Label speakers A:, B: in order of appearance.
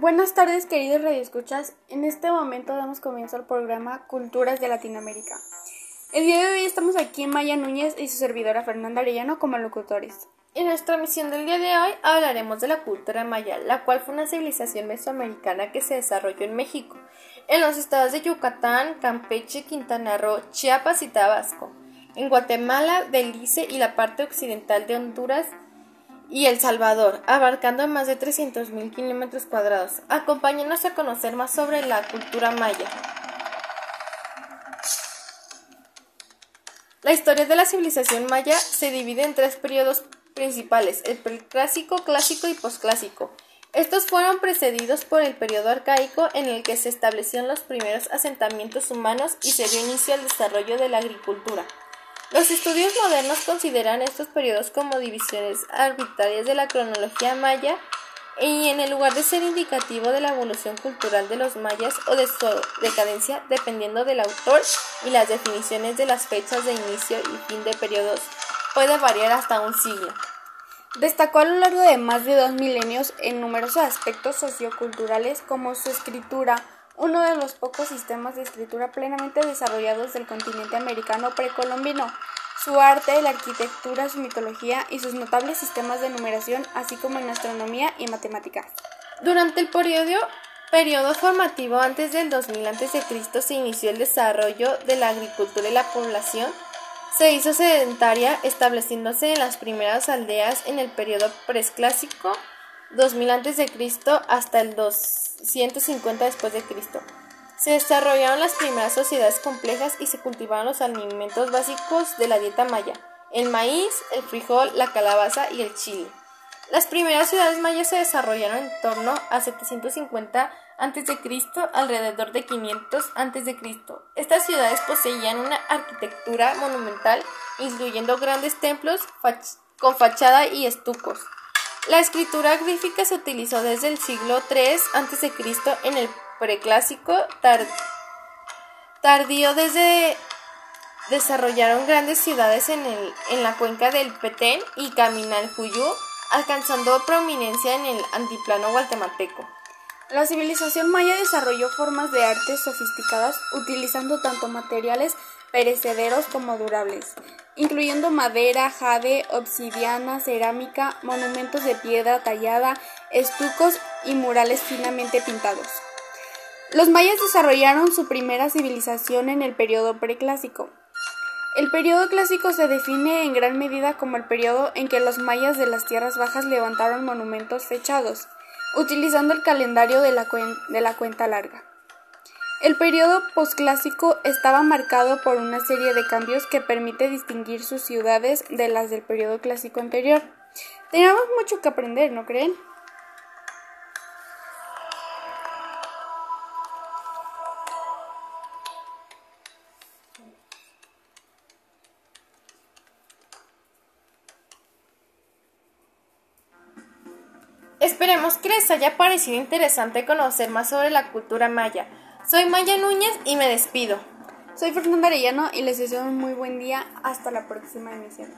A: Buenas tardes, queridos radioescuchas. En este momento damos comienzo al programa Culturas de Latinoamérica. El día de hoy estamos aquí Maya Núñez y su servidora Fernanda Arellano como locutores.
B: En nuestra misión del día de hoy hablaremos de la cultura maya, la cual fue una civilización mesoamericana que se desarrolló en México, en los estados de Yucatán, Campeche, Quintana Roo, Chiapas y Tabasco, en Guatemala, Belice y la parte occidental de Honduras y El Salvador, abarcando más de 300.000 kilómetros cuadrados. Acompáñenos a conocer más sobre la cultura maya. La historia de la civilización maya se divide en tres periodos principales, el preclásico, clásico y posclásico. Estos fueron precedidos por el periodo arcaico en el que se establecieron los primeros asentamientos humanos y se dio inicio al desarrollo de la agricultura. Los estudios modernos consideran estos periodos como divisiones arbitrarias de la cronología maya y en el lugar de ser indicativo de la evolución cultural de los mayas o de su decadencia, dependiendo del autor y las definiciones de las fechas de inicio y fin de periodos, puede variar hasta un siglo.
A: Destacó a lo largo de más de dos milenios en numerosos aspectos socioculturales como su escritura, uno de los pocos sistemas de escritura plenamente desarrollados del continente americano precolombino, su arte, la arquitectura, su mitología y sus notables sistemas de numeración, así como en astronomía y matemáticas.
B: Durante el periodo, periodo formativo antes del 2000 a.C. se inició el desarrollo de la agricultura y la población se hizo sedentaria, estableciéndose en las primeras aldeas en el periodo preclásico 2000 a.C. hasta el 250 después de Cristo. Se desarrollaron las primeras sociedades complejas y se cultivaron los alimentos básicos de la dieta maya: el maíz, el frijol, la calabaza y el chile. Las primeras ciudades mayas se desarrollaron en torno a 750 a.C. alrededor de 500 a.C. Estas ciudades poseían una arquitectura monumental, incluyendo grandes templos con fachada y estucos. La escritura grífica se utilizó desde el siglo III a.C. en el preclásico tardío desde desarrollaron grandes ciudades en, el, en la cuenca del Petén y Caminal-Cuyú, alcanzando prominencia en el antiplano guatemalteco.
A: La civilización maya desarrolló formas de arte sofisticadas utilizando tanto materiales perecederos como durables, incluyendo madera, jade, obsidiana, cerámica, monumentos de piedra tallada, estucos y murales finamente pintados. Los mayas desarrollaron su primera civilización en el periodo preclásico. El periodo clásico se define en gran medida como el periodo en que los mayas de las tierras bajas levantaron monumentos fechados utilizando el calendario de la, de la cuenta larga. El periodo posclásico estaba marcado por una serie de cambios que permite distinguir sus ciudades de las del periodo clásico anterior. Tenemos mucho que aprender, ¿no creen?
B: Esperemos que les haya parecido interesante conocer más sobre la cultura maya. Soy Maya Núñez y me despido.
A: Soy Fernanda Arellano y les deseo un muy buen día. Hasta la próxima emisión.